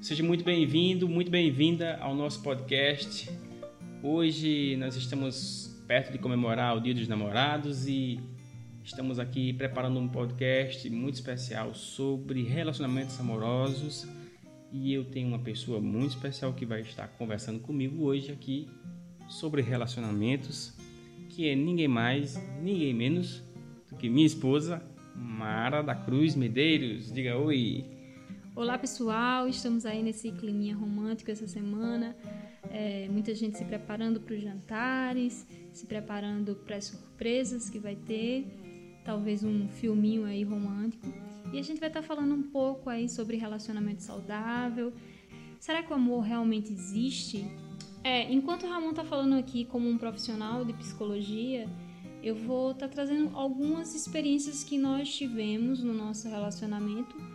Seja muito bem-vindo, muito bem-vinda ao nosso podcast. Hoje nós estamos perto de comemorar o Dia dos Namorados e estamos aqui preparando um podcast muito especial sobre relacionamentos amorosos. E eu tenho uma pessoa muito especial que vai estar conversando comigo hoje aqui sobre relacionamentos, que é ninguém mais, ninguém menos do que minha esposa, Mara da Cruz Medeiros. Diga oi. Olá pessoal, estamos aí nesse climinha romântico essa semana. É, muita gente se preparando para os jantares, se preparando para as surpresas que vai ter, talvez um filminho aí romântico. E a gente vai estar tá falando um pouco aí sobre relacionamento saudável. Será que o amor realmente existe? É, enquanto o Ramon está falando aqui como um profissional de psicologia, eu vou estar tá trazendo algumas experiências que nós tivemos no nosso relacionamento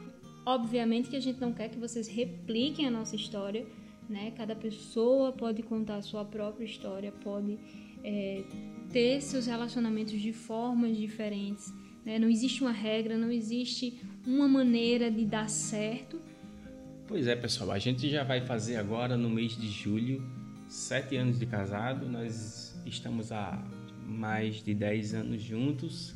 Obviamente que a gente não quer que vocês repliquem a nossa história, né? Cada pessoa pode contar a sua própria história, pode é, ter seus relacionamentos de formas diferentes. Né? Não existe uma regra, não existe uma maneira de dar certo. Pois é, pessoal, a gente já vai fazer agora no mês de julho sete anos de casado. Nós estamos há mais de dez anos juntos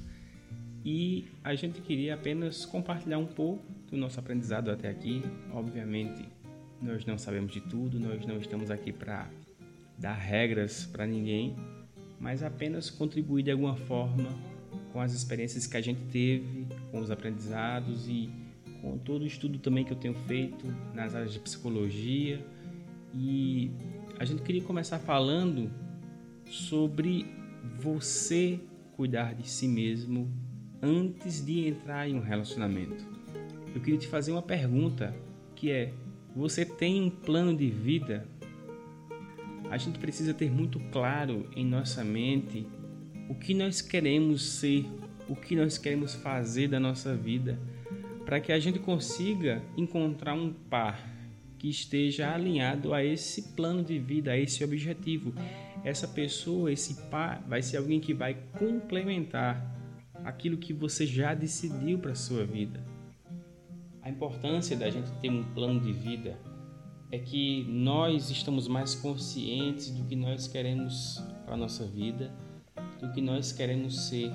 e a gente queria apenas compartilhar um pouco do nosso aprendizado até aqui. Obviamente, nós não sabemos de tudo, nós não estamos aqui para dar regras para ninguém, mas apenas contribuir de alguma forma com as experiências que a gente teve, com os aprendizados e com todo o estudo também que eu tenho feito nas áreas de psicologia. E a gente queria começar falando sobre você cuidar de si mesmo antes de entrar em um relacionamento. Eu queria te fazer uma pergunta que é: você tem um plano de vida? A gente precisa ter muito claro em nossa mente o que nós queremos ser, o que nós queremos fazer da nossa vida, para que a gente consiga encontrar um par que esteja alinhado a esse plano de vida, a esse objetivo. Essa pessoa, esse par, vai ser alguém que vai complementar aquilo que você já decidiu para sua vida. A importância da gente ter um plano de vida é que nós estamos mais conscientes do que nós queremos para a nossa vida, do que nós queremos ser.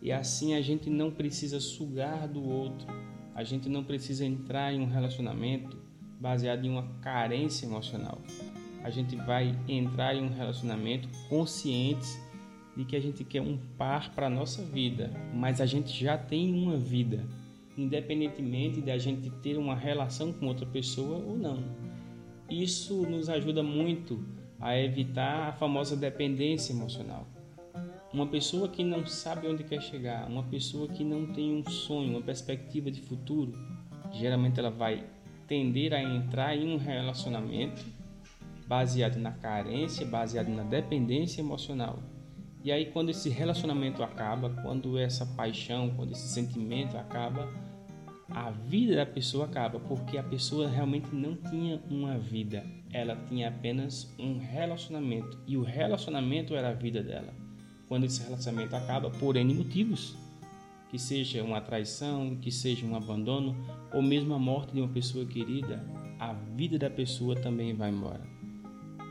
E assim a gente não precisa sugar do outro, a gente não precisa entrar em um relacionamento baseado em uma carência emocional. A gente vai entrar em um relacionamento conscientes de que a gente quer um par para a nossa vida, mas a gente já tem uma vida, independentemente de a gente ter uma relação com outra pessoa ou não. Isso nos ajuda muito a evitar a famosa dependência emocional. Uma pessoa que não sabe onde quer chegar, uma pessoa que não tem um sonho, uma perspectiva de futuro, geralmente ela vai tender a entrar em um relacionamento baseado na carência, baseado na dependência emocional e aí, quando esse relacionamento acaba, quando essa paixão, quando esse sentimento acaba, a vida da pessoa acaba, porque a pessoa realmente não tinha uma vida, ela tinha apenas um relacionamento e o relacionamento era a vida dela. Quando esse relacionamento acaba, por N motivos, que seja uma traição, que seja um abandono ou mesmo a morte de uma pessoa querida, a vida da pessoa também vai embora.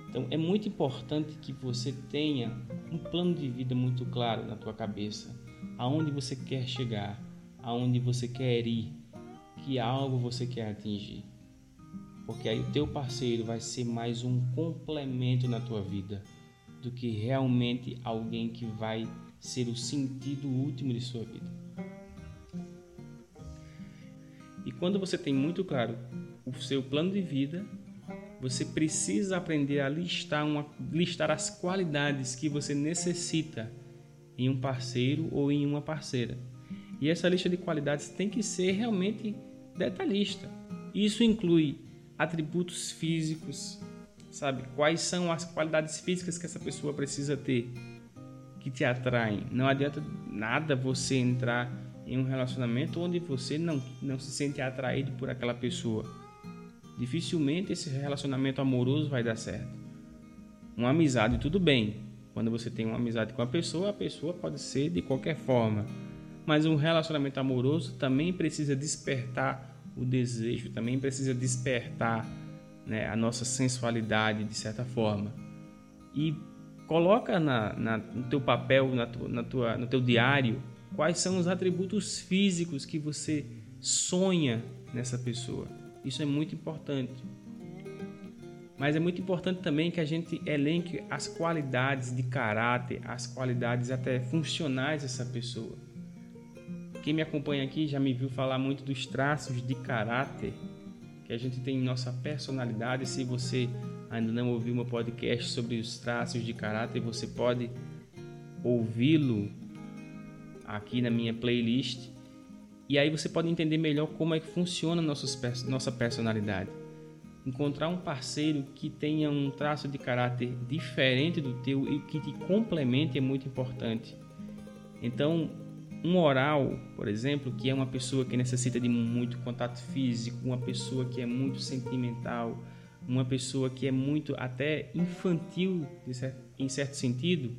Então é muito importante que você tenha um plano de vida muito claro na tua cabeça, aonde você quer chegar, aonde você quer ir, que algo você quer atingir. Porque aí o teu parceiro vai ser mais um complemento na tua vida do que realmente alguém que vai ser o sentido último de sua vida. E quando você tem muito claro o seu plano de vida, você precisa aprender a listar, uma, listar as qualidades que você necessita em um parceiro ou em uma parceira. E essa lista de qualidades tem que ser realmente detalhista. Isso inclui atributos físicos, sabe? Quais são as qualidades físicas que essa pessoa precisa ter que te atraem. Não adianta nada você entrar em um relacionamento onde você não, não se sente atraído por aquela pessoa dificilmente esse relacionamento amoroso vai dar certo. Uma amizade, tudo bem. Quando você tem uma amizade com a pessoa, a pessoa pode ser de qualquer forma. Mas um relacionamento amoroso também precisa despertar o desejo, também precisa despertar né, a nossa sensualidade de certa forma. E coloca na, na, no teu papel, na tua, na tua, no teu diário, quais são os atributos físicos que você sonha nessa pessoa. Isso é muito importante. Mas é muito importante também que a gente elenque as qualidades de caráter, as qualidades até funcionais dessa pessoa. Quem me acompanha aqui já me viu falar muito dos traços de caráter que a gente tem em nossa personalidade. Se você ainda não ouviu meu podcast sobre os traços de caráter, você pode ouvi-lo aqui na minha playlist. E aí você pode entender melhor como é que funciona nossa personalidade. Encontrar um parceiro que tenha um traço de caráter diferente do teu e que te complemente é muito importante. Então, um oral, por exemplo, que é uma pessoa que necessita de muito contato físico, uma pessoa que é muito sentimental, uma pessoa que é muito até infantil em certo sentido,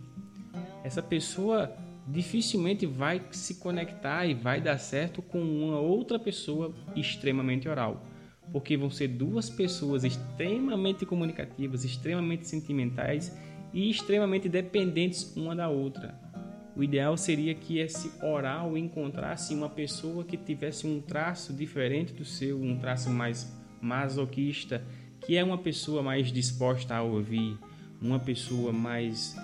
essa pessoa dificilmente vai se conectar e vai dar certo com uma outra pessoa extremamente oral. Porque vão ser duas pessoas extremamente comunicativas, extremamente sentimentais e extremamente dependentes uma da outra. O ideal seria que esse oral encontrasse uma pessoa que tivesse um traço diferente do seu, um traço mais masoquista, que é uma pessoa mais disposta a ouvir, uma pessoa mais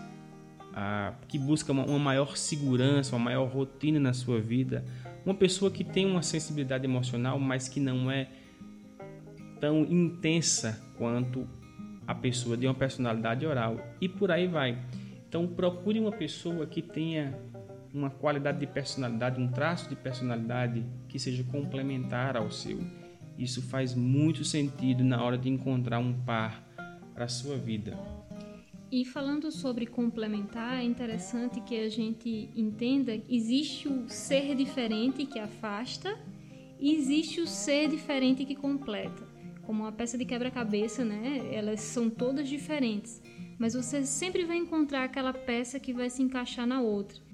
que busca uma, uma maior segurança, uma maior rotina na sua vida, uma pessoa que tem uma sensibilidade emocional, mas que não é tão intensa quanto a pessoa de uma personalidade oral e por aí vai. Então procure uma pessoa que tenha uma qualidade de personalidade, um traço de personalidade que seja complementar ao seu. Isso faz muito sentido na hora de encontrar um par para a sua vida. E falando sobre complementar, é interessante que a gente entenda que existe o ser diferente que afasta e existe o ser diferente que completa. Como uma peça de quebra-cabeça, né? Elas são todas diferentes, mas você sempre vai encontrar aquela peça que vai se encaixar na outra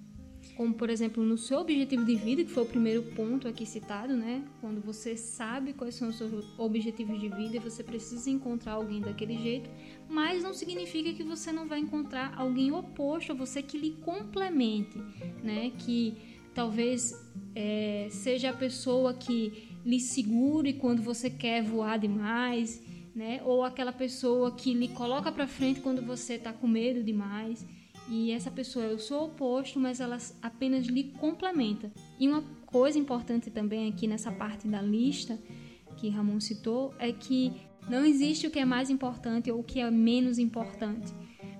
como por exemplo no seu objetivo de vida, que foi o primeiro ponto aqui citado, né? Quando você sabe quais são os seus objetivos de vida e você precisa encontrar alguém daquele jeito, mas não significa que você não vai encontrar alguém oposto a você que lhe complemente, né? Que talvez é, seja a pessoa que lhe segure quando você quer voar demais, né? Ou aquela pessoa que lhe coloca para frente quando você está com medo demais e essa pessoa o seu oposto, mas ela apenas lhe complementa. E uma coisa importante também aqui nessa parte da lista que Ramon citou é que não existe o que é mais importante ou o que é menos importante.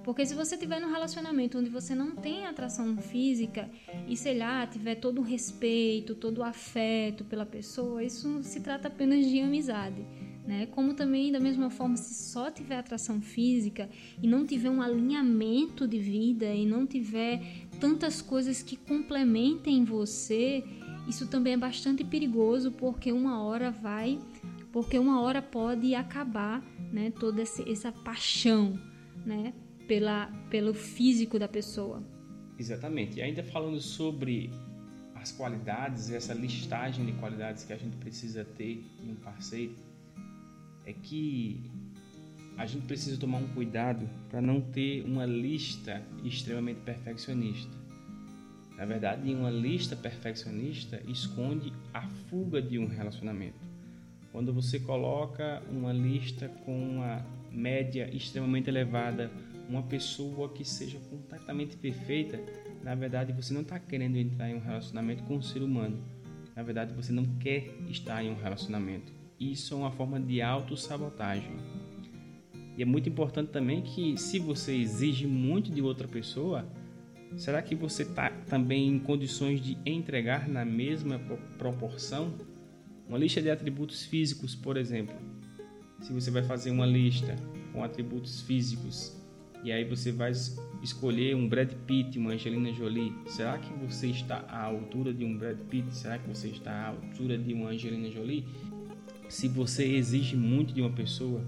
Porque se você tiver num relacionamento onde você não tem atração física e, sei lá, tiver todo o respeito, todo o afeto pela pessoa, isso se trata apenas de amizade né? Como também da mesma forma se só tiver atração física e não tiver um alinhamento de vida e não tiver tantas coisas que complementem você, isso também é bastante perigoso porque uma hora vai, porque uma hora pode acabar, né? Toda essa paixão, né? Pela, pelo físico da pessoa. Exatamente. E ainda falando sobre as qualidades, essa listagem de qualidades que a gente precisa ter em um parceiro, é que a gente precisa tomar um cuidado para não ter uma lista extremamente perfeccionista. Na verdade, uma lista perfeccionista esconde a fuga de um relacionamento. Quando você coloca uma lista com uma média extremamente elevada, uma pessoa que seja completamente perfeita, na verdade você não está querendo entrar em um relacionamento com um ser humano. Na verdade, você não quer estar em um relacionamento isso é uma forma de autossabotagem. E é muito importante também que, se você exige muito de outra pessoa, será que você está também em condições de entregar na mesma proporção? Uma lista de atributos físicos, por exemplo. Se você vai fazer uma lista com atributos físicos e aí você vai escolher um Brad Pitt, uma Angelina Jolie, será que você está à altura de um Brad Pitt? Será que você está à altura de uma Angelina Jolie? Se você exige muito de uma pessoa,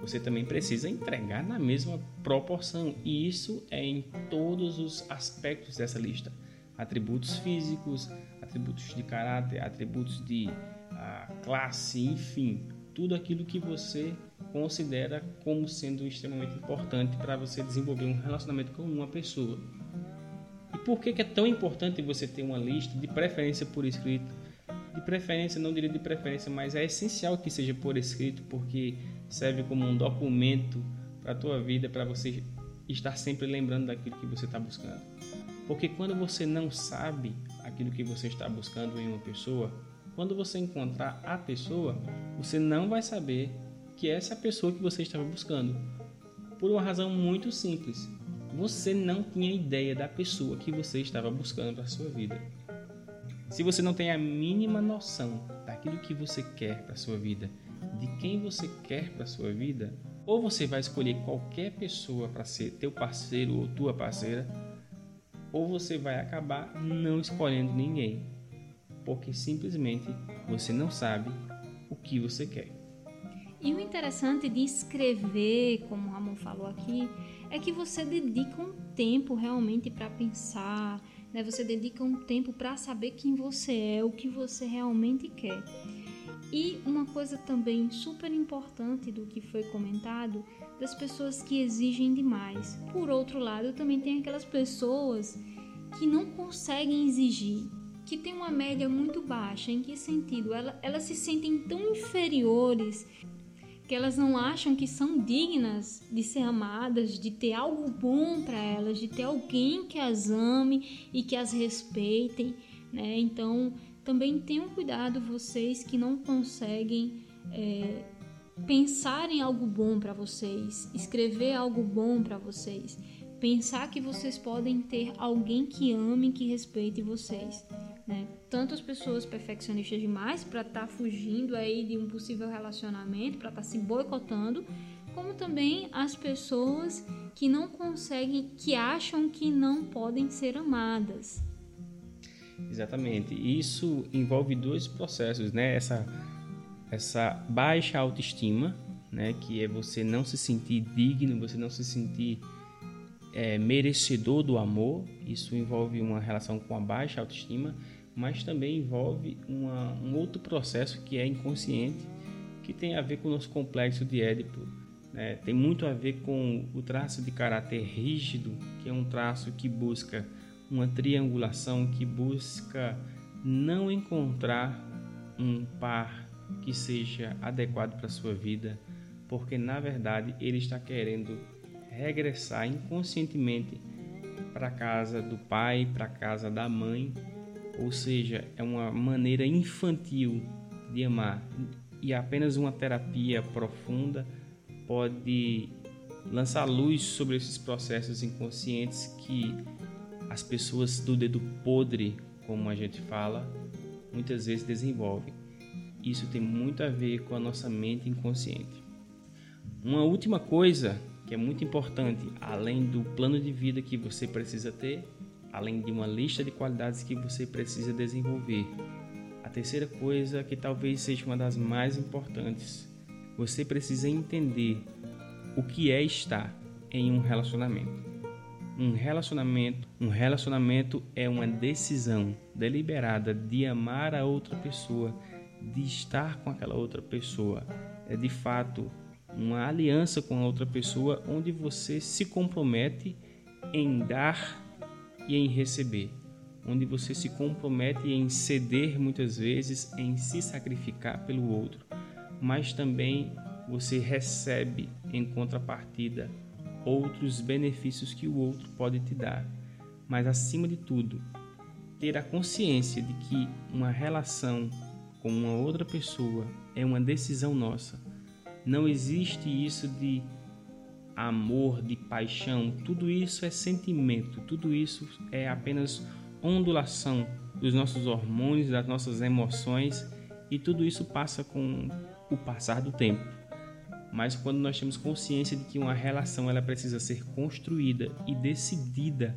você também precisa entregar na mesma proporção. E isso é em todos os aspectos dessa lista: atributos físicos, atributos de caráter, atributos de a classe, enfim, tudo aquilo que você considera como sendo extremamente importante para você desenvolver um relacionamento com uma pessoa. E por que, que é tão importante você ter uma lista, de preferência por escrito? De preferência, não diria de preferência, mas é essencial que seja por escrito, porque serve como um documento para a tua vida, para você estar sempre lembrando daquilo que você está buscando. Porque quando você não sabe aquilo que você está buscando em uma pessoa, quando você encontrar a pessoa, você não vai saber que essa é a pessoa que você estava buscando. Por uma razão muito simples. Você não tinha ideia da pessoa que você estava buscando para a sua vida. Se você não tem a mínima noção daquilo que você quer para sua vida, de quem você quer para sua vida, ou você vai escolher qualquer pessoa para ser teu parceiro ou tua parceira, ou você vai acabar não escolhendo ninguém, porque simplesmente você não sabe o que você quer. E o interessante de escrever, como o Ramon falou aqui, é que você dedica um tempo realmente para pensar, né? Você dedica um tempo para saber quem você é, o que você realmente quer. E uma coisa também super importante do que foi comentado das pessoas que exigem demais. Por outro lado, também tem aquelas pessoas que não conseguem exigir, que tem uma média muito baixa. Em que sentido? Elas, elas se sentem tão inferiores que elas não acham que são dignas de ser amadas, de ter algo bom para elas, de ter alguém que as ame e que as respeitem, né? Então, também tenham cuidado vocês que não conseguem é, pensar em algo bom para vocês, escrever algo bom para vocês, pensar que vocês podem ter alguém que ame, que respeite vocês. Né? Tanto as pessoas perfeccionistas demais para estar tá fugindo aí de um possível relacionamento, para estar tá se boicotando, como também as pessoas que não conseguem, que acham que não podem ser amadas. Exatamente. Isso envolve dois processos, né? Essa essa baixa autoestima, né? Que é você não se sentir digno, você não se sentir é, merecedor do amor. Isso envolve uma relação com a baixa autoestima mas também envolve uma, um outro processo que é inconsciente, que tem a ver com o nosso complexo de Édipo. Né? Tem muito a ver com o traço de caráter rígido, que é um traço que busca uma triangulação, que busca não encontrar um par que seja adequado para a sua vida, porque na verdade ele está querendo regressar inconscientemente para a casa do pai, para a casa da mãe ou seja, é uma maneira infantil de amar e apenas uma terapia profunda pode lançar luz sobre esses processos inconscientes que as pessoas do dedo podre, como a gente fala, muitas vezes desenvolvem. Isso tem muito a ver com a nossa mente inconsciente. Uma última coisa que é muito importante, além do plano de vida que você precisa ter, além de uma lista de qualidades que você precisa desenvolver. A terceira coisa, que talvez seja uma das mais importantes, você precisa entender o que é estar em um relacionamento. Um relacionamento, um relacionamento é uma decisão deliberada de amar a outra pessoa, de estar com aquela outra pessoa. É de fato uma aliança com a outra pessoa onde você se compromete em dar e em receber, onde você se compromete em ceder muitas vezes, em se sacrificar pelo outro, mas também você recebe em contrapartida outros benefícios que o outro pode te dar. Mas acima de tudo, ter a consciência de que uma relação com uma outra pessoa é uma decisão nossa. Não existe isso de amor, de paixão, tudo isso é sentimento, tudo isso é apenas ondulação dos nossos hormônios, das nossas emoções e tudo isso passa com o passar do tempo. Mas quando nós temos consciência de que uma relação ela precisa ser construída e decidida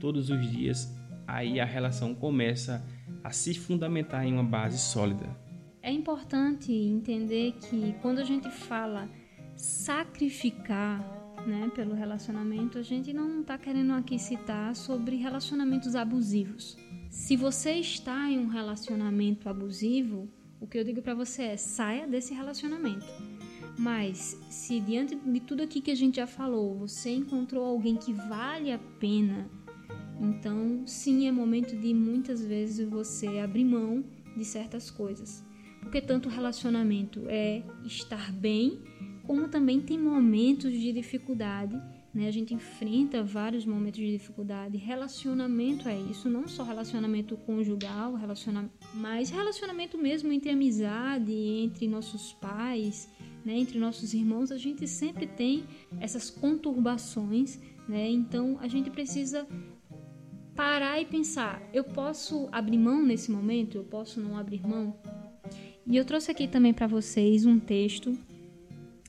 todos os dias, aí a relação começa a se fundamentar em uma base sólida. É importante entender que quando a gente fala sacrificar né, pelo relacionamento, a gente não está querendo aqui citar sobre relacionamentos abusivos. Se você está em um relacionamento abusivo, o que eu digo para você é saia desse relacionamento. Mas se diante de tudo aqui que a gente já falou, você encontrou alguém que vale a pena, então sim é momento de muitas vezes você abrir mão de certas coisas. Porque tanto relacionamento é estar bem, como também tem momentos de dificuldade né? A gente enfrenta vários momentos de dificuldade. Relacionamento é isso, não só relacionamento conjugal, relaciona... mas relacionamento mesmo entre amizade, entre nossos pais, né? entre nossos irmãos. A gente sempre tem essas conturbações, né? então a gente precisa parar e pensar: eu posso abrir mão nesse momento? Eu posso não abrir mão? E eu trouxe aqui também para vocês um texto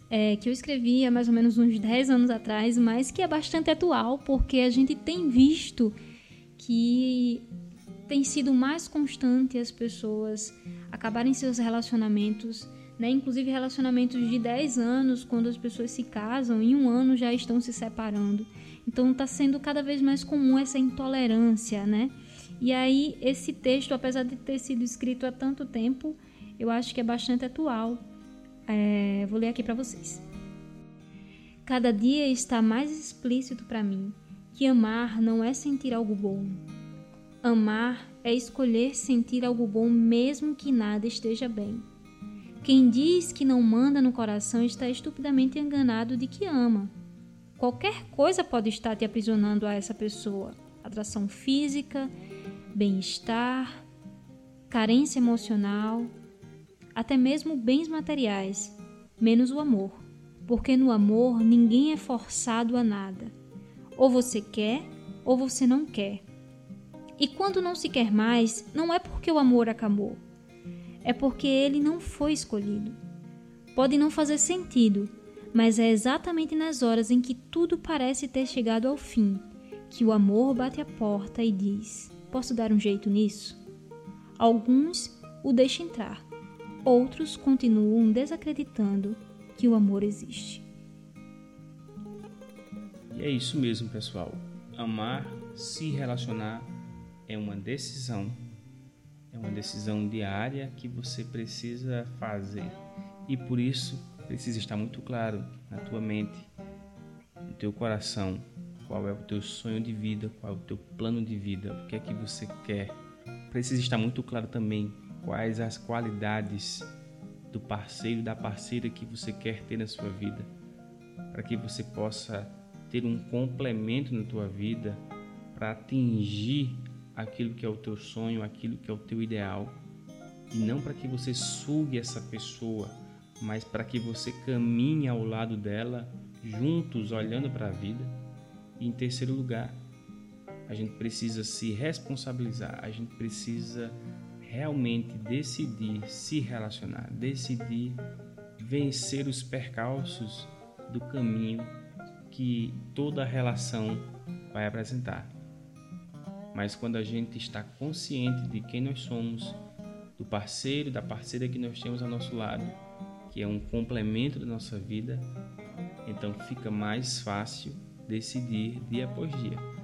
é, que eu escrevi há mais ou menos uns 10 anos atrás, mas que é bastante atual, porque a gente tem visto que tem sido mais constante as pessoas acabarem seus relacionamentos, né? inclusive relacionamentos de 10 anos, quando as pessoas se casam, em um ano já estão se separando. Então está sendo cada vez mais comum essa intolerância, né? E aí esse texto, apesar de ter sido escrito há tanto tempo, eu acho que é bastante atual é, vou ler aqui para vocês. Cada dia está mais explícito para mim que amar não é sentir algo bom. Amar é escolher sentir algo bom mesmo que nada esteja bem. Quem diz que não manda no coração está estupidamente enganado de que ama. Qualquer coisa pode estar te aprisionando a essa pessoa: atração física, bem-estar, carência emocional, até mesmo bens materiais, menos o amor, porque no amor ninguém é forçado a nada. Ou você quer ou você não quer. E quando não se quer mais, não é porque o amor acabou, é porque ele não foi escolhido. Pode não fazer sentido, mas é exatamente nas horas em que tudo parece ter chegado ao fim que o amor bate a porta e diz: Posso dar um jeito nisso? Alguns o deixam entrar, outros continuam desacreditando que o amor existe. E é isso mesmo, pessoal. Amar, se relacionar é uma decisão. É uma decisão diária que você precisa fazer. E por isso precisa estar muito claro na tua mente, no teu coração, qual é o teu sonho de vida, qual é o teu plano de vida, o que é que você quer. Precisa estar muito claro também quais as qualidades do parceiro, da parceira que você quer ter na sua vida, para que você possa ter um complemento na tua vida para atingir aquilo que é o teu sonho, aquilo que é o teu ideal, e não para que você sugue essa pessoa, mas para que você caminhe ao lado dela, juntos, olhando para a vida. E em terceiro lugar, a gente precisa se responsabilizar, a gente precisa realmente decidir se relacionar, decidir vencer os percalços do caminho que toda relação vai apresentar. Mas quando a gente está consciente de quem nós somos, do parceiro, da parceira que nós temos ao nosso lado, que é um complemento da nossa vida, então fica mais fácil decidir dia após dia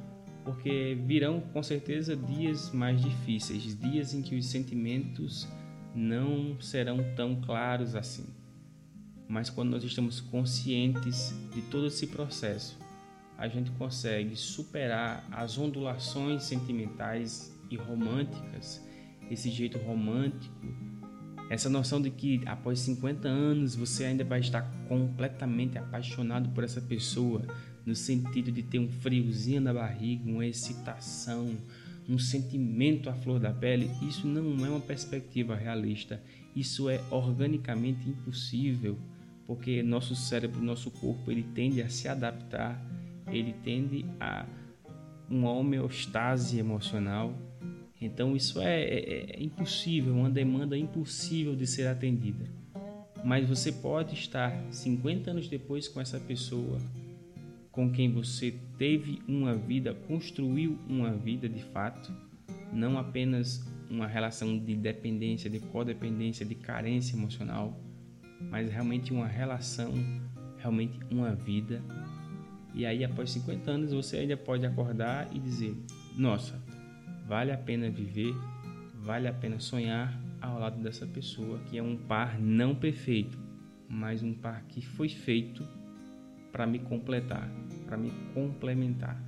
porque virão com certeza dias mais difíceis, dias em que os sentimentos não serão tão claros assim. Mas quando nós estamos conscientes de todo esse processo, a gente consegue superar as ondulações sentimentais e românticas, esse jeito romântico, essa noção de que após 50 anos você ainda vai estar completamente apaixonado por essa pessoa, no sentido de ter um friozinho na barriga, uma excitação, um sentimento à flor da pele, isso não é uma perspectiva realista. Isso é organicamente impossível, porque nosso cérebro, nosso corpo, ele tende a se adaptar, ele tende a uma homeostase emocional. Então isso é, é, é impossível, uma demanda impossível de ser atendida. Mas você pode estar 50 anos depois com essa pessoa com quem você teve uma vida, construiu uma vida de fato, não apenas uma relação de dependência, de codependência, de carência emocional, mas realmente uma relação, realmente uma vida. E aí, após 50 anos, você ainda pode acordar e dizer: Nossa, vale a pena viver, vale a pena sonhar, ao lado dessa pessoa que é um par não perfeito, mas um par que foi feito para me completar, para me complementar.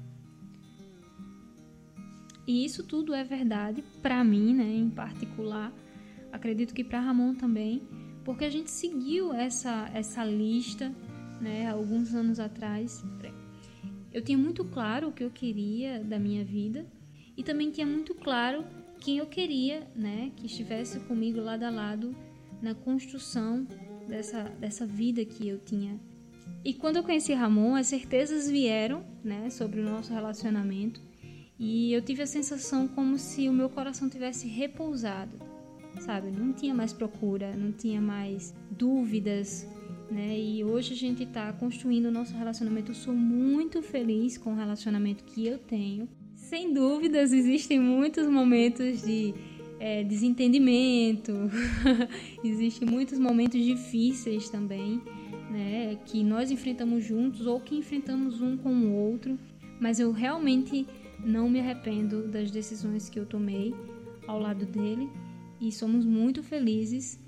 E isso tudo é verdade para mim, né, em particular. Acredito que para Ramon também, porque a gente seguiu essa essa lista, né, alguns anos atrás. Eu tinha muito claro o que eu queria da minha vida e também tinha muito claro quem eu queria, né, que estivesse comigo lado a lado na construção dessa dessa vida que eu tinha. E quando eu conheci Ramon, as certezas vieram, né, sobre o nosso relacionamento e eu tive a sensação como se o meu coração tivesse repousado, sabe? Não tinha mais procura, não tinha mais dúvidas, né? E hoje a gente está construindo o nosso relacionamento. Eu sou muito feliz com o relacionamento que eu tenho. Sem dúvidas, existem muitos momentos de é, desentendimento, existem muitos momentos difíceis também, né? Que nós enfrentamos juntos ou que enfrentamos um com o outro. Mas eu realmente não me arrependo das decisões que eu tomei ao lado dele e somos muito felizes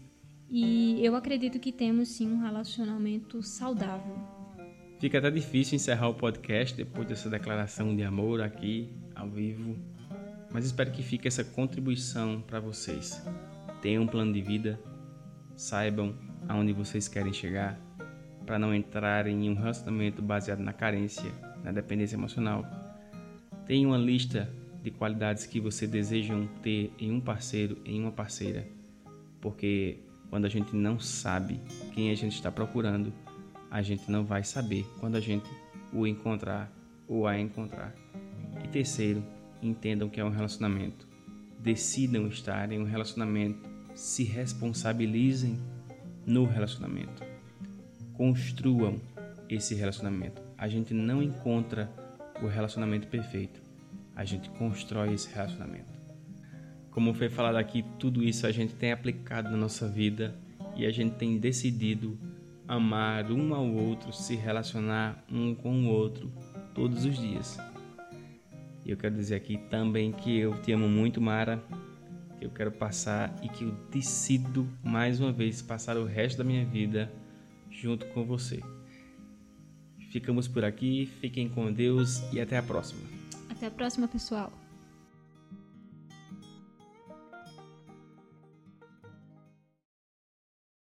e eu acredito que temos sim um relacionamento saudável. Fica até difícil encerrar o podcast depois dessa declaração de amor aqui ao vivo, mas espero que fique essa contribuição para vocês. Tenham um plano de vida, saibam aonde vocês querem chegar, para não entrarem em um relacionamento baseado na carência, na dependência emocional Tenha uma lista de qualidades que você deseja ter em um parceiro, em uma parceira, porque quando a gente não sabe quem a gente está procurando, a gente não vai saber quando a gente o encontrar ou a encontrar. E terceiro, entendam que é um relacionamento. Decidam estar em um relacionamento, se responsabilizem no relacionamento. Construam esse relacionamento. A gente não encontra o relacionamento perfeito. A gente constrói esse relacionamento. Como foi falado aqui, tudo isso a gente tem aplicado na nossa vida e a gente tem decidido amar um ao outro, se relacionar um com o outro todos os dias. E eu quero dizer aqui também que eu te amo muito, Mara. Que eu quero passar e que eu decido mais uma vez passar o resto da minha vida junto com você. Ficamos por aqui, fiquem com Deus e até a próxima. Até a próxima, pessoal.